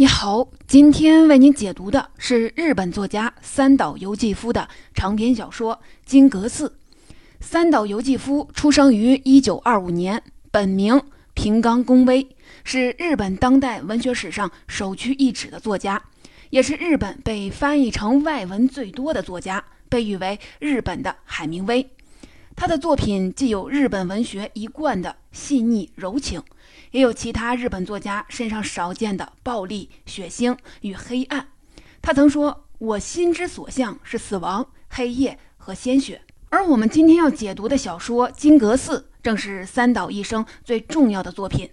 你好，今天为您解读的是日本作家三岛由纪夫的长篇小说《金阁寺》。三岛由纪夫出生于1925年，本名平冈公威，是日本当代文学史上首屈一指的作家，也是日本被翻译成外文最多的作家，被誉为日本的海明威。他的作品既有日本文学一贯的细腻柔情。也有其他日本作家身上少见的暴力、血腥与黑暗。他曾说：“我心之所向是死亡、黑夜和鲜血。”而我们今天要解读的小说《金阁寺》，正是三岛一生最重要的作品，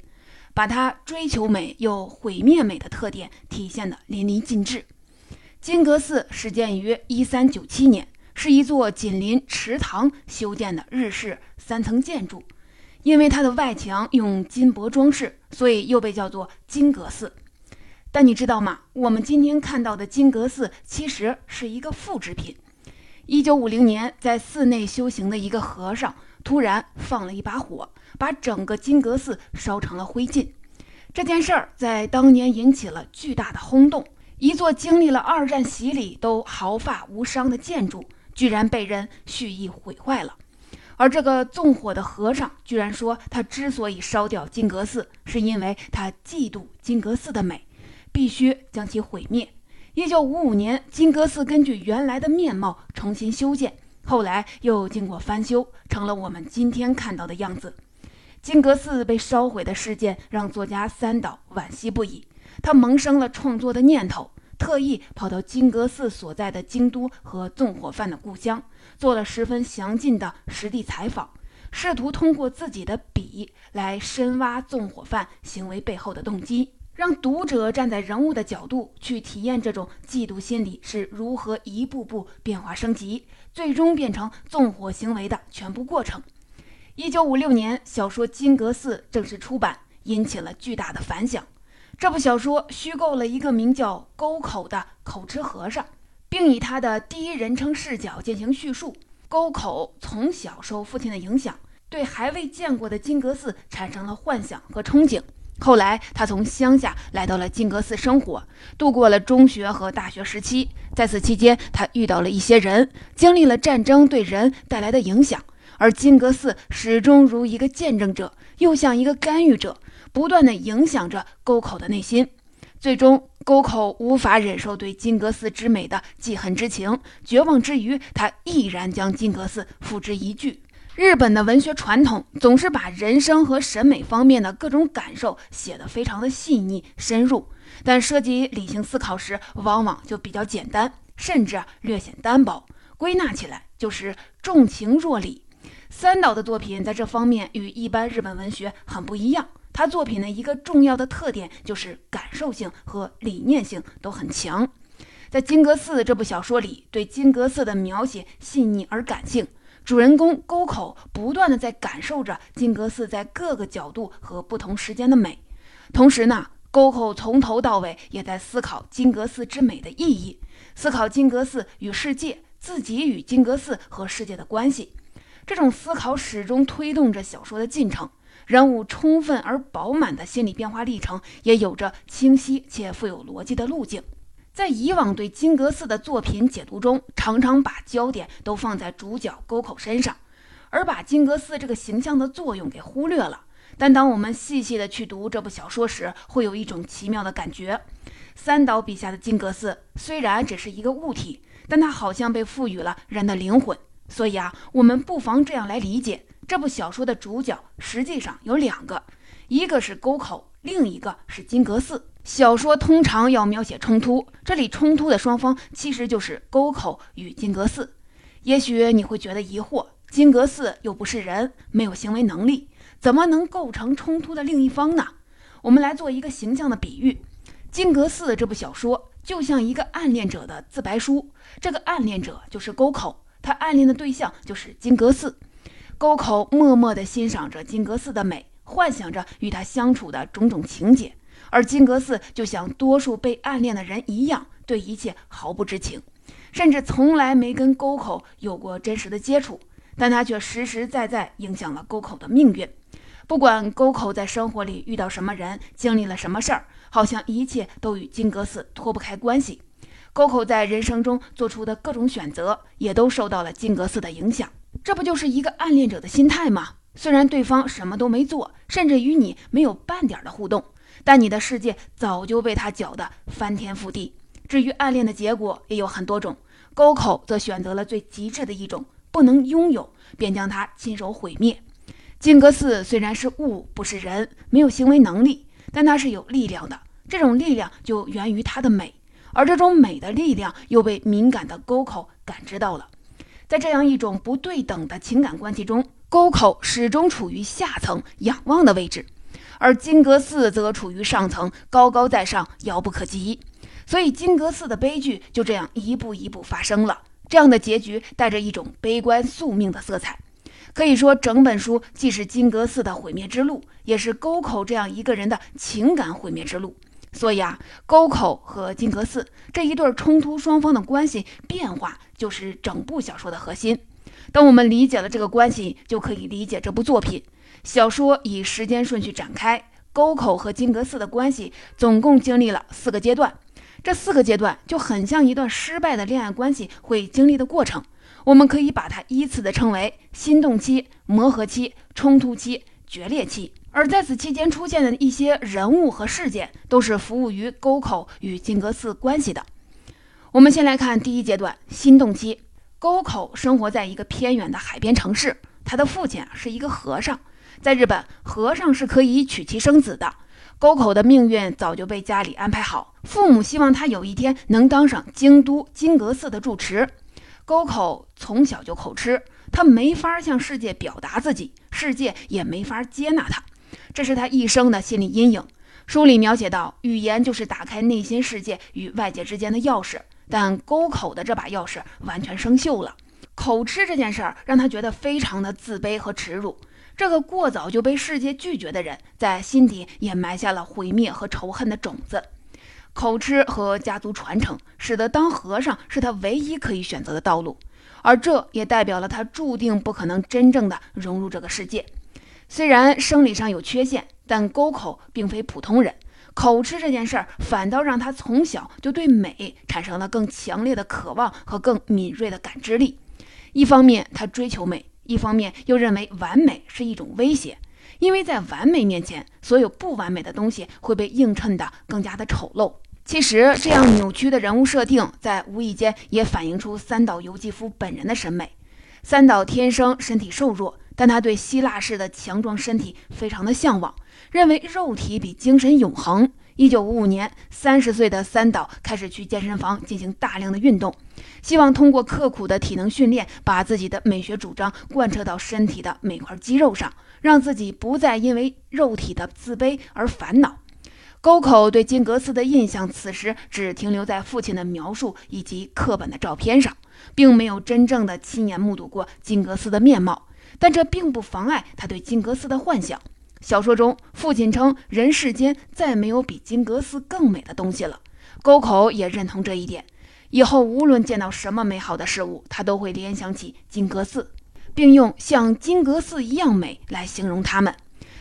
把他追求美又毁灭美的特点体现得淋漓尽致。金阁寺始建于一三九七年，是一座紧邻池塘修建的日式三层建筑。因为它的外墙用金箔装饰，所以又被叫做金阁寺。但你知道吗？我们今天看到的金阁寺其实是一个复制品。一九五零年，在寺内修行的一个和尚突然放了一把火，把整个金阁寺烧成了灰烬。这件事儿在当年引起了巨大的轰动。一座经历了二战洗礼都毫发无伤的建筑，居然被人蓄意毁坏了。而这个纵火的和尚居然说，他之所以烧掉金阁寺，是因为他嫉妒金阁寺的美，必须将其毁灭。一九五五年，金阁寺根据原来的面貌重新修建，后来又经过翻修，成了我们今天看到的样子。金阁寺被烧毁的事件让作家三岛惋惜不已，他萌生了创作的念头。特意跑到金阁寺所在的京都和纵火犯的故乡，做了十分详尽的实地采访，试图通过自己的笔来深挖纵火犯行为背后的动机，让读者站在人物的角度去体验这种嫉妒心理是如何一步步变化升级，最终变成纵火行为的全部过程。一九五六年，小说《金阁寺》正式出版，引起了巨大的反响。这部小说虚构了一个名叫沟口的口吃和尚，并以他的第一人称视角进行叙述。沟口从小受父亲的影响，对还未见过的金阁寺产生了幻想和憧憬。后来，他从乡下来到了金阁寺生活，度过了中学和大学时期。在此期间，他遇到了一些人，经历了战争对人带来的影响，而金阁寺始终如一个见证者，又像一个干预者。不断的影响着沟口的内心，最终沟口无法忍受对金阁寺之美的记恨之情，绝望之余，他毅然将金阁寺付之一炬。日本的文学传统总是把人生和审美方面的各种感受写得非常的细腻深入，但涉及理性思考时，往往就比较简单，甚至略显单薄。归纳起来就是重情弱理。三岛的作品在这方面与一般日本文学很不一样。他作品的一个重要的特点就是感受性和理念性都很强。在《金阁寺》这部小说里，对金阁寺的描写细腻而感性，主人公沟口不断的在感受着金阁寺在各个角度和不同时间的美。同时呢，沟口从头到尾也在思考金阁寺之美的意义，思考金阁寺与世界、自己与金阁寺和世界的关系。这种思考始终推动着小说的进程。人物充分而饱满的心理变化历程，也有着清晰且富有逻辑的路径。在以往对金阁寺的作品解读中，常常把焦点都放在主角沟口身上，而把金阁寺这个形象的作用给忽略了。但当我们细细的去读这部小说时，会有一种奇妙的感觉：三岛笔下的金阁寺虽然只是一个物体，但它好像被赋予了人的灵魂。所以啊，我们不妨这样来理解。这部小说的主角实际上有两个，一个是沟口，另一个是金阁寺。小说通常要描写冲突，这里冲突的双方其实就是沟口与金阁寺。也许你会觉得疑惑，金阁寺又不是人，没有行为能力，怎么能构成冲突的另一方呢？我们来做一个形象的比喻：金阁寺这部小说就像一个暗恋者的自白书，这个暗恋者就是沟口，他暗恋的对象就是金阁寺。沟口默默地欣赏着金阁寺的美，幻想着与他相处的种种情节，而金阁寺就像多数被暗恋的人一样，对一切毫不知情，甚至从来没跟沟口有过真实的接触，但他却实实在在影响了沟口的命运。不管沟口在生活里遇到什么人，经历了什么事儿，好像一切都与金阁寺脱不开关系。沟口在人生中做出的各种选择，也都受到了金阁寺的影响。这不就是一个暗恋者的心态吗？虽然对方什么都没做，甚至与你没有半点的互动，但你的世界早就被他搅得翻天覆地。至于暗恋的结果，也有很多种。沟口则选择了最极致的一种，不能拥有，便将它亲手毁灭。金阁寺虽然是物，不是人，没有行为能力，但它是有力量的。这种力量就源于它的美，而这种美的力量又被敏感的沟口感知到了。在这样一种不对等的情感关系中，沟口始终处于下层仰望的位置，而金阁寺则处于上层高高在上，遥不可及。所以金阁寺的悲剧就这样一步一步发生了。这样的结局带着一种悲观宿命的色彩。可以说，整本书既是金阁寺的毁灭之路，也是沟口这样一个人的情感毁灭之路。所以啊，沟口和金阁寺这一对冲突双方的关系变化，就是整部小说的核心。当我们理解了这个关系，就可以理解这部作品。小说以时间顺序展开，沟口和金阁寺的关系总共经历了四个阶段。这四个阶段就很像一段失败的恋爱关系会经历的过程。我们可以把它依次的称为心动期、磨合期、冲突期、决裂期。而在此期间出现的一些人物和事件，都是服务于沟口与金阁寺关系的。我们先来看第一阶段心动期。沟口生活在一个偏远的海边城市，他的父亲是一个和尚。在日本，和尚是可以娶妻生子的。沟口的命运早就被家里安排好，父母希望他有一天能当上京都金阁寺的住持。沟口从小就口吃，他没法向世界表达自己，世界也没法接纳他，这是他一生的心理阴影。书里描写到，语言就是打开内心世界与外界之间的钥匙，但沟口的这把钥匙完全生锈了。口吃这件事儿让他觉得非常的自卑和耻辱。这个过早就被世界拒绝的人，在心底也埋下了毁灭和仇恨的种子。口吃和家族传承，使得当和尚是他唯一可以选择的道路，而这也代表了他注定不可能真正的融入这个世界。虽然生理上有缺陷，但沟口并非普通人。口吃这件事儿，反倒让他从小就对美产生了更强烈的渴望和更敏锐的感知力。一方面，他追求美；一方面，又认为完美是一种威胁，因为在完美面前，所有不完美的东西会被映衬得更加的丑陋。其实，这样扭曲的人物设定，在无意间也反映出三岛由纪夫本人的审美。三岛天生身体瘦弱，但他对希腊式的强壮身体非常的向往，认为肉体比精神永恒。一九五五年，三十岁的三岛开始去健身房进行大量的运动，希望通过刻苦的体能训练，把自己的美学主张贯彻到身体的每块肌肉上，让自己不再因为肉体的自卑而烦恼。沟口对金阁寺的印象，此时只停留在父亲的描述以及课本的照片上，并没有真正的亲眼目睹过金阁寺的面貌。但这并不妨碍他对金格斯的幻想。小说中，父亲称人世间再没有比金格斯更美的东西了。沟口也认同这一点，以后无论见到什么美好的事物，他都会联想起金格斯，并用像金格斯一样美来形容他们。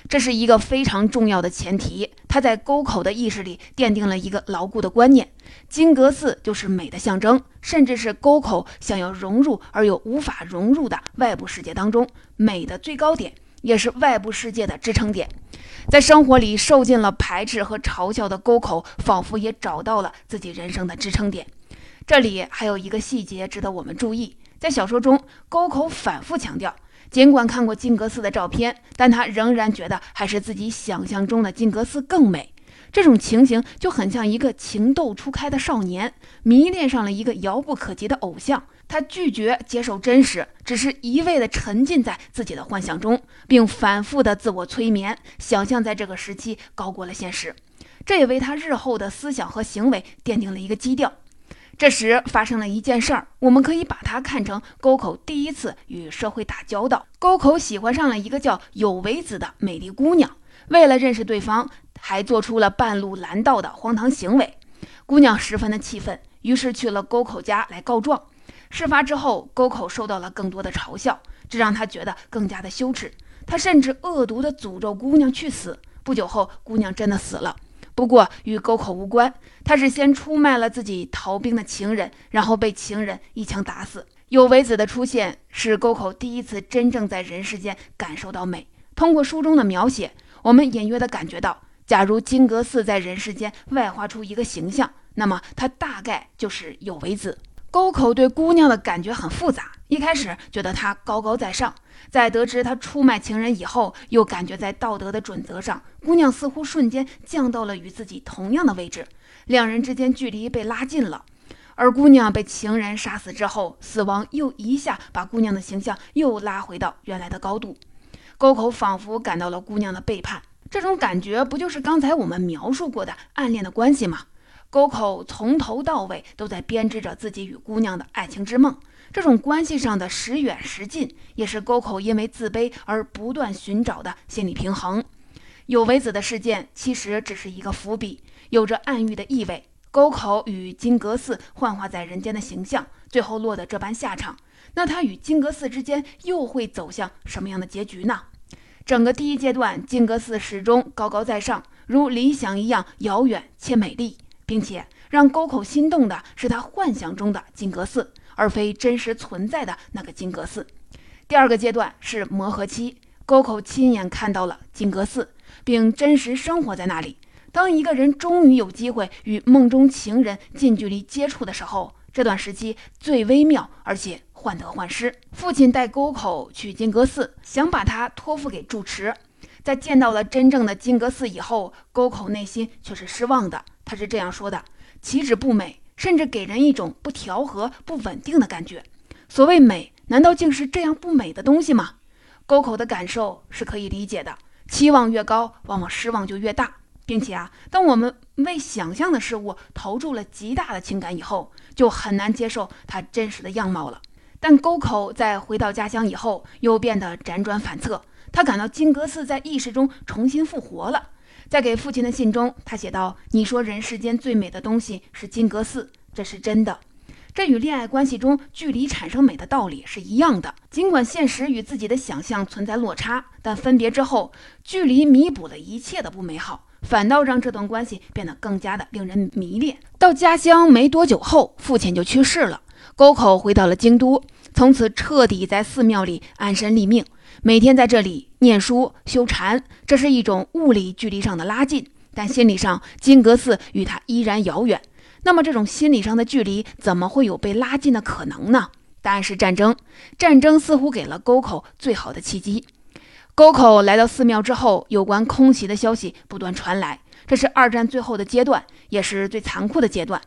这是一个非常重要的前提，他在沟口的意识里奠定了一个牢固的观念：金阁寺就是美的象征，甚至是沟口想要融入而又无法融入的外部世界当中美的最高点，也是外部世界的支撑点。在生活里受尽了排斥和嘲笑的沟口，仿佛也找到了自己人生的支撑点。这里还有一个细节值得我们注意，在小说中，沟口反复强调。尽管看过金阁寺的照片，但他仍然觉得还是自己想象中的金阁寺更美。这种情形就很像一个情窦初开的少年迷恋上了一个遥不可及的偶像，他拒绝接受真实，只是一味地沉浸在自己的幻想中，并反复的自我催眠，想象在这个时期高过了现实。这也为他日后的思想和行为奠定了一个基调。这时发生了一件事儿，我们可以把它看成沟口第一次与社会打交道。沟口喜欢上了一个叫有为子的美丽姑娘，为了认识对方，还做出了半路拦道的荒唐行为。姑娘十分的气愤，于是去了沟口家来告状。事发之后，沟口受到了更多的嘲笑，这让他觉得更加的羞耻。他甚至恶毒地诅咒姑娘去死。不久后，姑娘真的死了。不过与沟口无关，他是先出卖了自己逃兵的情人，然后被情人一枪打死。有为子的出现是沟口第一次真正在人世间感受到美。通过书中的描写，我们隐约的感觉到，假如金阁寺在人世间外化出一个形象，那么它大概就是有为子。沟口对姑娘的感觉很复杂，一开始觉得她高高在上。在得知他出卖情人以后，又感觉在道德的准则上，姑娘似乎瞬间降到了与自己同样的位置，两人之间距离被拉近了。而姑娘被情人杀死之后，死亡又一下把姑娘的形象又拉回到原来的高度。沟口仿佛感到了姑娘的背叛，这种感觉不就是刚才我们描述过的暗恋的关系吗？沟口从头到尾都在编织着自己与姑娘的爱情之梦。这种关系上的时远时近，也是沟口因为自卑而不断寻找的心理平衡。有为子的事件其实只是一个伏笔，有着暗喻的意味。沟口与金阁寺幻化在人间的形象，最后落得这般下场，那他与金阁寺之间又会走向什么样的结局呢？整个第一阶段，金阁寺始终高高在上，如理想一样遥远且美丽，并且让沟口心动的是他幻想中的金阁寺。而非真实存在的那个金阁寺。第二个阶段是磨合期，沟口亲眼看到了金阁寺，并真实生活在那里。当一个人终于有机会与梦中情人近距离接触的时候，这段时期最微妙，而且患得患失。父亲带沟口去金阁寺，想把他托付给住持。在见到了真正的金阁寺以后，沟口内心却是失望的。他是这样说的：“岂止不美。”甚至给人一种不调和、不稳定的感觉。所谓美，难道竟是这样不美的东西吗？沟口的感受是可以理解的。期望越高，往往失望就越大，并且啊，当我们为想象的事物投注了极大的情感以后，就很难接受它真实的样貌了。但沟口在回到家乡以后，又变得辗转反侧。他感到金阁寺在意识中重新复活了。在给父亲的信中，他写道：“你说人世间最美的东西是金阁寺，这是真的。这与恋爱关系中距离产生美的道理是一样的。尽管现实与自己的想象存在落差，但分别之后，距离弥补了一切的不美好，反倒让这段关系变得更加的令人迷恋。到家乡没多久后，父亲就去世了，沟口回到了京都，从此彻底在寺庙里安身立命。”每天在这里念书修禅，这是一种物理距离上的拉近，但心理上金阁寺与他依然遥远。那么，这种心理上的距离怎么会有被拉近的可能呢？答案是战争。战争似乎给了沟口最好的契机。沟口来到寺庙之后，有关空袭的消息不断传来。这是二战最后的阶段，也是最残酷的阶段。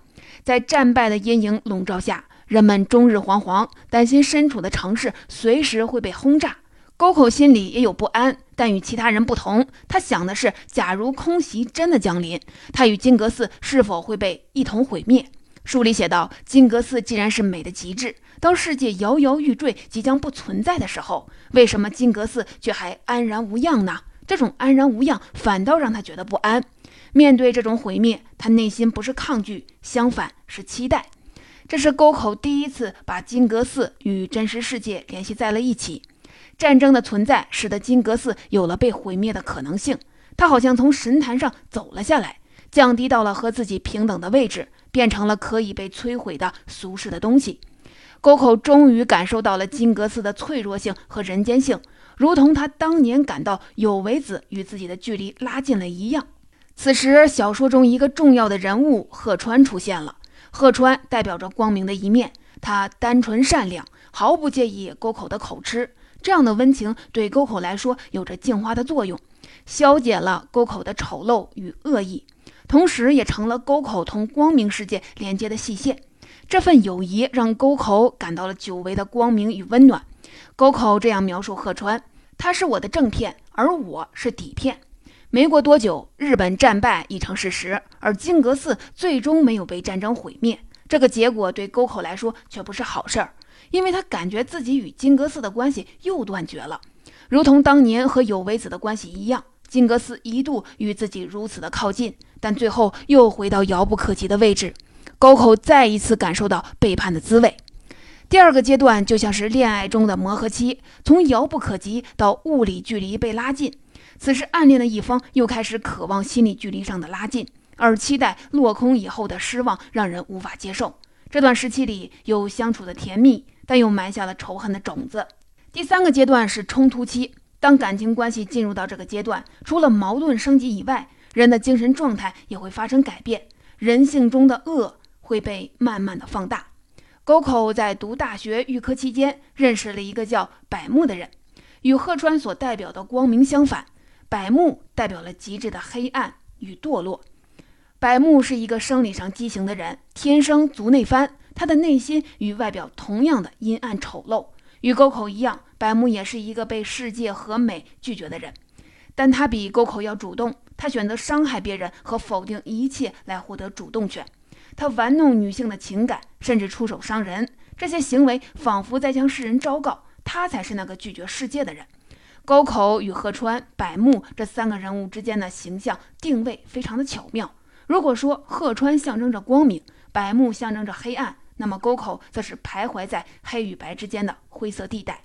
在战败的阴影笼罩下，人们终日惶惶，担心身处的城市随时会被轰炸。沟口心里也有不安，但与其他人不同，他想的是：假如空袭真的降临，他与金阁寺是否会被一同毁灭？书里写道：金阁寺既然是美的极致，当世界摇摇欲坠、即将不存在的时候，为什么金阁寺却还安然无恙呢？这种安然无恙，反倒让他觉得不安。面对这种毁灭，他内心不是抗拒，相反是期待。这是沟口第一次把金阁寺与真实世界联系在了一起。战争的存在使得金阁寺有了被毁灭的可能性，他好像从神坛上走了下来，降低到了和自己平等的位置，变成了可以被摧毁的俗世的东西。沟口终于感受到了金阁寺的脆弱性和人间性，如同他当年感到有为子与自己的距离拉近了一样。此时，小说中一个重要的人物鹤川出现了。鹤川代表着光明的一面，他单纯善良，毫不介意沟口的口吃。这样的温情对沟口来说有着净化的作用，消解了沟口的丑陋与恶意，同时也成了沟口同光明世界连接的细线。这份友谊让沟口感到了久违的光明与温暖。沟口这样描述鹤川：“他是我的正片，而我是底片。”没过多久，日本战败已成事实，而金阁寺最终没有被战争毁灭。这个结果对沟口来说却不是好事儿。因为他感觉自己与金阁寺的关系又断绝了，如同当年和有为子的关系一样。金阁寺一度与自己如此的靠近，但最后又回到遥不可及的位置。高口再一次感受到背叛的滋味。第二个阶段就像是恋爱中的磨合期，从遥不可及到物理距离被拉近。此时暗恋的一方又开始渴望心理距离上的拉近，而期待落空以后的失望让人无法接受。这段时期里有相处的甜蜜，但又埋下了仇恨的种子。第三个阶段是冲突期，当感情关系进入到这个阶段，除了矛盾升级以外，人的精神状态也会发生改变，人性中的恶会被慢慢的放大。沟口在读大学预科期间认识了一个叫百木的人，与鹤川所代表的光明相反。百木代表了极致的黑暗与堕落。百木是一个生理上畸形的人，天生足内翻，他的内心与外表同样的阴暗丑陋。与沟口一样，百木也是一个被世界和美拒绝的人，但他比沟口要主动，他选择伤害别人和否定一切来获得主动权。他玩弄女性的情感，甚至出手伤人，这些行为仿佛在向世人昭告，他才是那个拒绝世界的人。沟口与鹤川、百木这三个人物之间的形象定位非常的巧妙。如果说鹤川象征着光明，百木象征着黑暗，那么沟口则是徘徊在黑与白之间的灰色地带。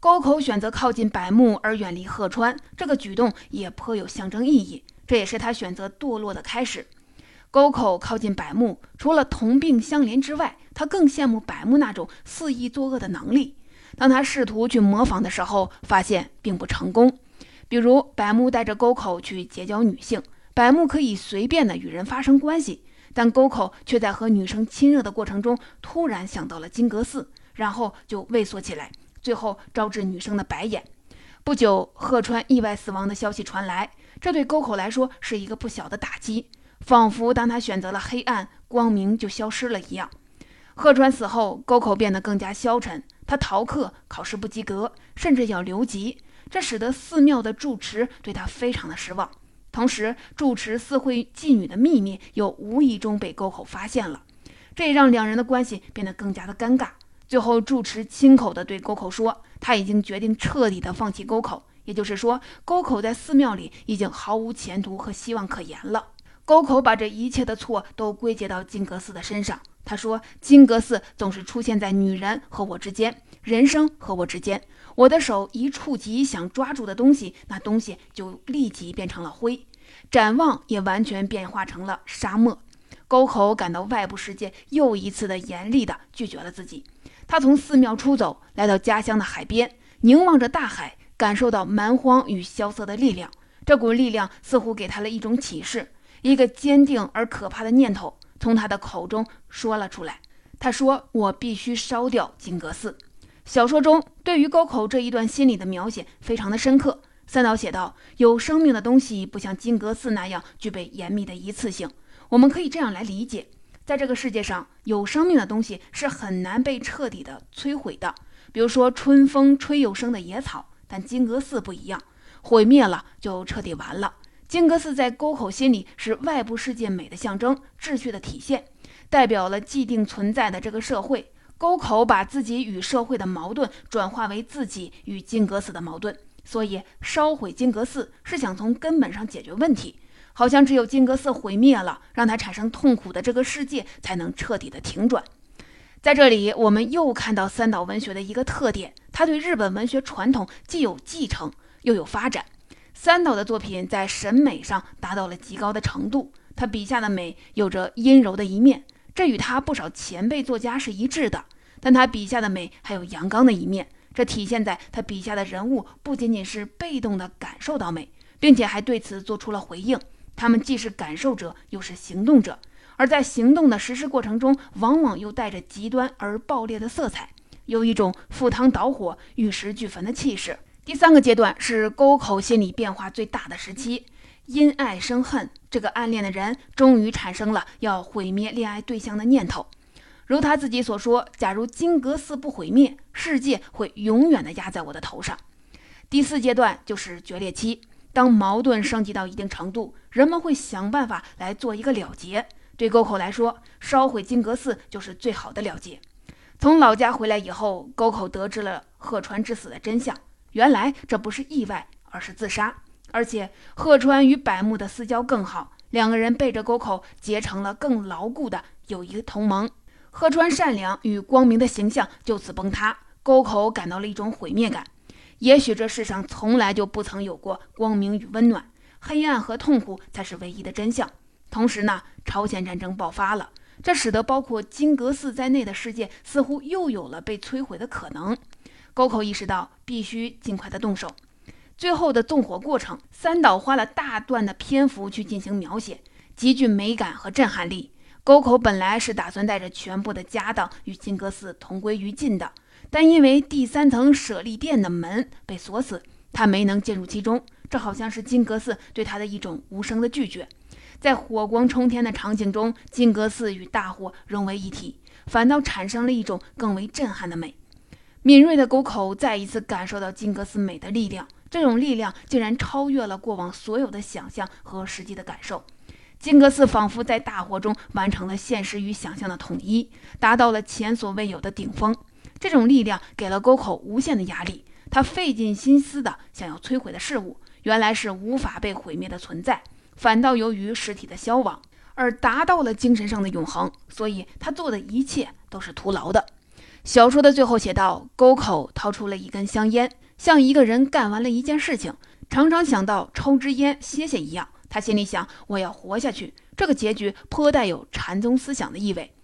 沟口选择靠近百木而远离鹤川，这个举动也颇有象征意义，这也是他选择堕落的开始。沟口靠近百木，除了同病相怜之外，他更羡慕百木那种肆意作恶的能力。当他试图去模仿的时候，发现并不成功。比如，百木带着沟口去结交女性，百木可以随便的与人发生关系，但沟口却在和女生亲热的过程中突然想到了金阁寺，然后就畏缩起来，最后招致女生的白眼。不久，鹤川意外死亡的消息传来，这对沟口来说是一个不小的打击，仿佛当他选择了黑暗，光明就消失了一样。鹤川死后，沟口变得更加消沉。他逃课，考试不及格，甚至要留级，这使得寺庙的住持对他非常的失望。同时，住持私会妓女的秘密又无意中被沟口发现了，这也让两人的关系变得更加的尴尬。最后，住持亲口的对沟口说，他已经决定彻底的放弃沟口，也就是说，沟口在寺庙里已经毫无前途和希望可言了。沟口把这一切的错都归结到金阁寺的身上。他说：“金阁寺总是出现在女人和我之间，人生和我之间。我的手一触及想抓住的东西，那东西就立即变成了灰，展望也完全变化成了沙漠。”沟口感到外部世界又一次的严厉的拒绝了自己。他从寺庙出走，来到家乡的海边，凝望着大海，感受到蛮荒与萧瑟的力量。这股力量似乎给他了一种启示，一个坚定而可怕的念头。从他的口中说了出来。他说：“我必须烧掉金阁寺。”小说中对于沟口这一段心理的描写非常的深刻。三岛写道：“有生命的东西不像金阁寺那样具备严密的一次性。我们可以这样来理解：在这个世界上，有生命的东西是很难被彻底的摧毁的。比如说春风吹又生的野草，但金阁寺不一样，毁灭了就彻底完了。”金阁寺在沟口心里是外部世界美的象征，秩序的体现，代表了既定存在的这个社会。沟口把自己与社会的矛盾转化为自己与金阁寺的矛盾，所以烧毁金阁寺是想从根本上解决问题。好像只有金阁寺毁灭了，让他产生痛苦的这个世界才能彻底的停转。在这里，我们又看到三岛文学的一个特点：他对日本文学传统既有继承，又有发展。三岛的作品在审美上达到了极高的程度，他笔下的美有着阴柔的一面，这与他不少前辈作家是一致的。但他笔下的美还有阳刚的一面，这体现在他笔下的人物不仅仅是被动地感受到美，并且还对此做出了回应。他们既是感受者，又是行动者，而在行动的实施过程中，往往又带着极端而爆裂的色彩，有一种赴汤蹈火、玉石俱焚的气势。第三个阶段是沟口心理变化最大的时期，因爱生恨。这个暗恋的人终于产生了要毁灭恋爱对象的念头。如他自己所说：“假如金阁寺不毁灭，世界会永远的压在我的头上。”第四阶段就是决裂期，当矛盾升级到一定程度，人们会想办法来做一个了结。对沟口来说，烧毁金阁寺就是最好的了结。从老家回来以后，沟口得知了鹤川之死的真相。原来这不是意外，而是自杀。而且鹤川与百木的私交更好，两个人背着沟口结成了更牢固的友谊同盟。鹤川善良与光明的形象就此崩塌，沟口感到了一种毁灭感。也许这世上从来就不曾有过光明与温暖，黑暗和痛苦才是唯一的真相。同时呢，朝鲜战争爆发了，这使得包括金阁寺在内的世界似乎又有了被摧毁的可能。沟口意识到必须尽快的动手。最后的纵火过程，三岛花了大段的篇幅去进行描写，极具美感和震撼力。沟口本来是打算带着全部的家当与金阁寺同归于尽的，但因为第三层舍利殿的门被锁死，他没能进入其中。这好像是金阁寺对他的一种无声的拒绝。在火光冲天的场景中，金阁寺与大火融为一体，反倒产生了一种更为震撼的美。敏锐的沟口再一次感受到金阁寺美的力量。这种力量竟然超越了过往所有的想象和实际的感受。金阁寺仿佛在大火中完成了现实与想象的统一，达到了前所未有的顶峰。这种力量给了沟口无限的压力。他费尽心思的想要摧毁的事物，原来是无法被毁灭的存在，反倒由于实体的消亡而达到了精神上的永恒。所以他做的一切都是徒劳的。小说的最后写道：沟口掏出了一根香烟。像一个人干完了一件事情，常常想到抽支烟歇歇一样。他心里想：“我要活下去。”这个结局颇带有禅宗思想的意味。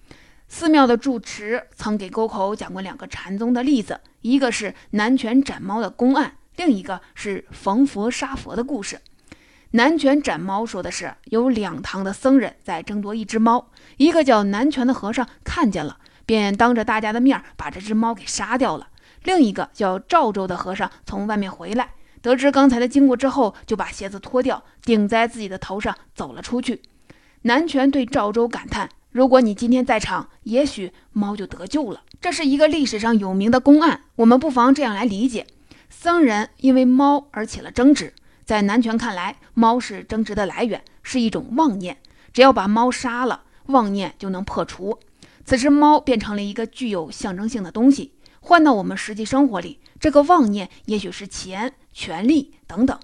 寺庙的住持曾给沟口讲过两个禅宗的例子，一个是南拳斩猫的公案，另一个是逢佛杀佛的故事。南拳斩猫说的是有两堂的僧人在争夺一只猫，一个叫南拳的和尚看见了，便当着大家的面把这只猫给杀掉了。另一个叫赵州的和尚从外面回来，得知刚才的经过之后，就把鞋子脱掉顶在自己的头上走了出去。南拳对赵州感叹：“如果你今天在场，也许猫就得救了。”这是一个历史上有名的公案，我们不妨这样来理解：僧人因为猫而起了争执，在南拳看来，猫是争执的来源，是一种妄念，只要把猫杀了，妄念就能破除。此时，猫变成了一个具有象征性的东西。换到我们实际生活里，这个妄念也许是钱、权力等等。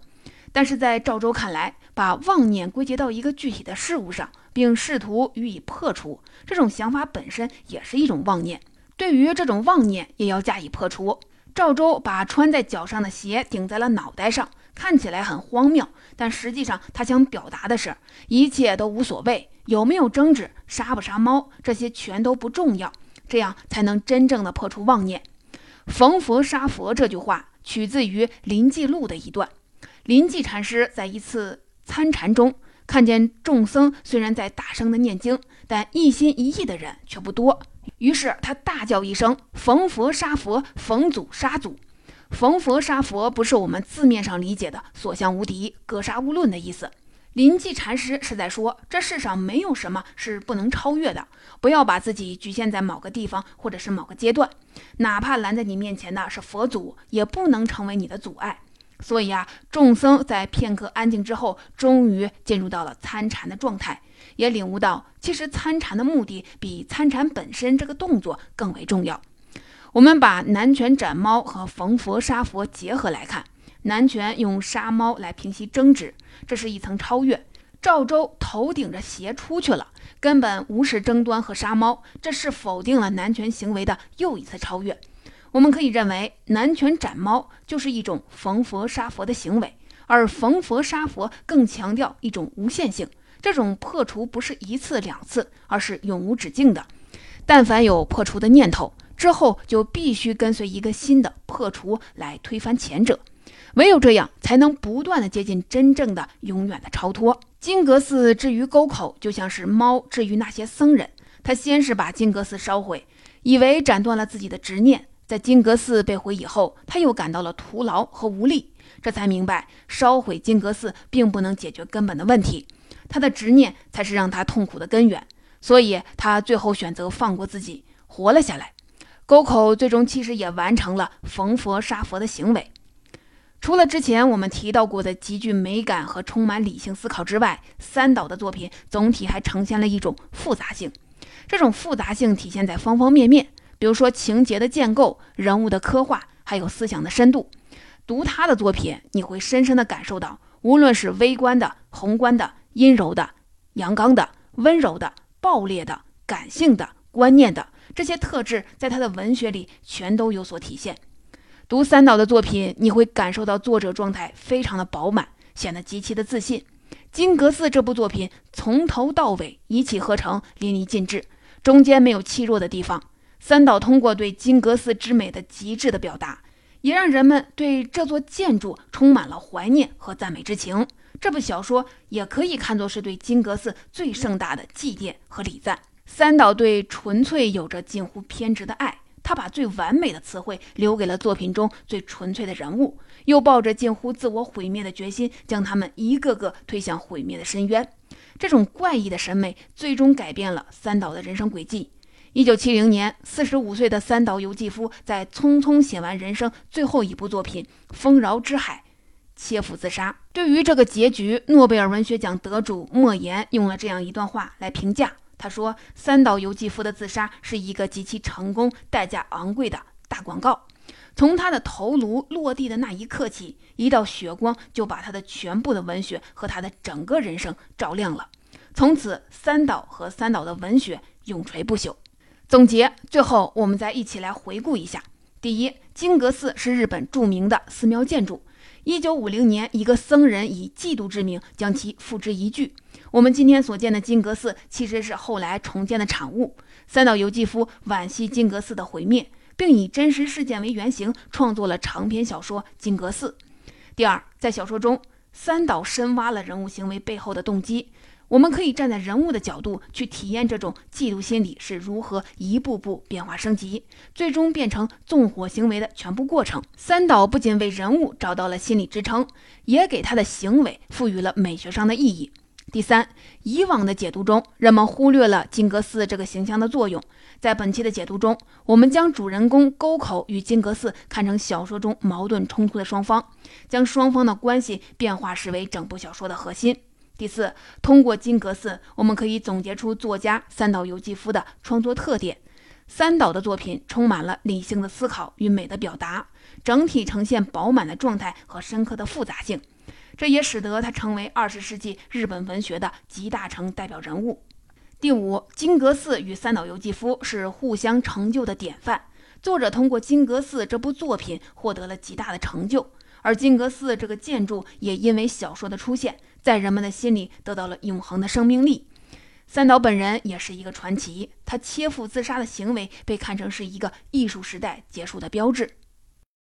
但是在赵州看来，把妄念归结到一个具体的事物上，并试图予以破除，这种想法本身也是一种妄念。对于这种妄念，也要加以破除。赵州把穿在脚上的鞋顶在了脑袋上，看起来很荒谬，但实际上他想表达的是，一切都无所谓，有没有争执，杀不杀猫，这些全都不重要。这样才能真正的破除妄念。逢佛杀佛这句话取自于临济录的一段。临济禅师在一次参禅中，看见众僧虽然在大声的念经，但一心一意的人却不多。于是他大叫一声：“逢佛杀佛，逢祖杀祖。”逢佛杀佛不是我们字面上理解的所向无敌、格杀勿论的意思。临济禅师是在说，这世上没有什么是不能超越的。不要把自己局限在某个地方或者是某个阶段，哪怕拦在你面前的是佛祖，也不能成为你的阻碍。所以啊，众僧在片刻安静之后，终于进入到了参禅的状态，也领悟到，其实参禅的目的比参禅本身这个动作更为重要。我们把南拳斩猫和逢佛杀佛结合来看。南拳用杀猫来平息争执，这是一层超越。赵州头顶着鞋出去了，根本无视争端和杀猫，这是否定了南拳行为的又一次超越。我们可以认为，南拳斩猫就是一种逢佛杀佛的行为，而逢佛杀佛更强调一种无限性。这种破除不是一次两次，而是永无止境的。但凡有破除的念头之后，就必须跟随一个新的破除来推翻前者。唯有这样，才能不断的接近真正的永远的超脱。金阁寺至于沟口，就像是猫至于那些僧人。他先是把金阁寺烧毁，以为斩断了自己的执念。在金阁寺被毁以后，他又感到了徒劳和无力，这才明白烧毁金阁寺并不能解决根本的问题，他的执念才是让他痛苦的根源。所以他最后选择放过自己，活了下来。沟口最终其实也完成了逢佛杀佛的行为。除了之前我们提到过的极具美感和充满理性思考之外，三岛的作品总体还呈现了一种复杂性。这种复杂性体现在方方面面，比如说情节的建构、人物的刻画，还有思想的深度。读他的作品，你会深深地感受到，无论是微观的、宏观的、阴柔的、阳刚的、温柔的、暴烈的、感性的、观念的这些特质，在他的文学里全都有所体现。读三岛的作品，你会感受到作者状态非常的饱满，显得极其的自信。金阁寺这部作品从头到尾一气呵成，淋漓尽致，中间没有气弱的地方。三岛通过对金阁寺之美的极致的表达，也让人们对这座建筑充满了怀念和赞美之情。这部小说也可以看作是对金阁寺最盛大的祭奠和礼赞。三岛对纯粹有着近乎偏执的爱。他把最完美的词汇留给了作品中最纯粹的人物，又抱着近乎自我毁灭的决心，将他们一个个推向毁灭的深渊。这种怪异的审美最终改变了三岛的人生轨迹。一九七零年，四十五岁的三岛由纪夫在匆匆写完人生最后一部作品《丰饶之海》，切腹自杀。对于这个结局，诺贝尔文学奖得主莫言用了这样一段话来评价。他说：“三岛由纪夫的自杀是一个极其成功、代价昂贵的大广告。从他的头颅落地的那一刻起，一道血光就把他的全部的文学和他的整个人生照亮了。从此，三岛和三岛的文学永垂不朽。”总结最后，我们再一起来回顾一下：第一，金阁寺是日本著名的寺庙建筑。一九五零年，一个僧人以嫉妒之名将其付之一炬。我们今天所见的金阁寺，其实是后来重建的产物。三岛由纪夫惋惜金阁寺的毁灭，并以真实事件为原型创作了长篇小说《金阁寺》。第二，在小说中，三岛深挖了人物行为背后的动机。我们可以站在人物的角度去体验这种嫉妒心理是如何一步步变化升级，最终变成纵火行为的全部过程。三岛不仅为人物找到了心理支撑，也给他的行为赋予了美学上的意义。第三，以往的解读中，人们忽略了金阁寺这个形象的作用。在本期的解读中，我们将主人公沟口与金阁寺看成小说中矛盾冲突的双方，将双方的关系变化视为整部小说的核心。第四，通过金阁寺，我们可以总结出作家三岛由纪夫的创作特点。三岛的作品充满了理性的思考与美的表达，整体呈现饱满的状态和深刻的复杂性，这也使得他成为二十世纪日本文学的集大成代表人物。第五，金阁寺与三岛由纪夫是互相成就的典范。作者通过金阁寺这部作品获得了极大的成就，而金阁寺这个建筑也因为小说的出现。在人们的心里得到了永恒的生命力。三岛本人也是一个传奇，他切腹自杀的行为被看成是一个艺术时代结束的标志。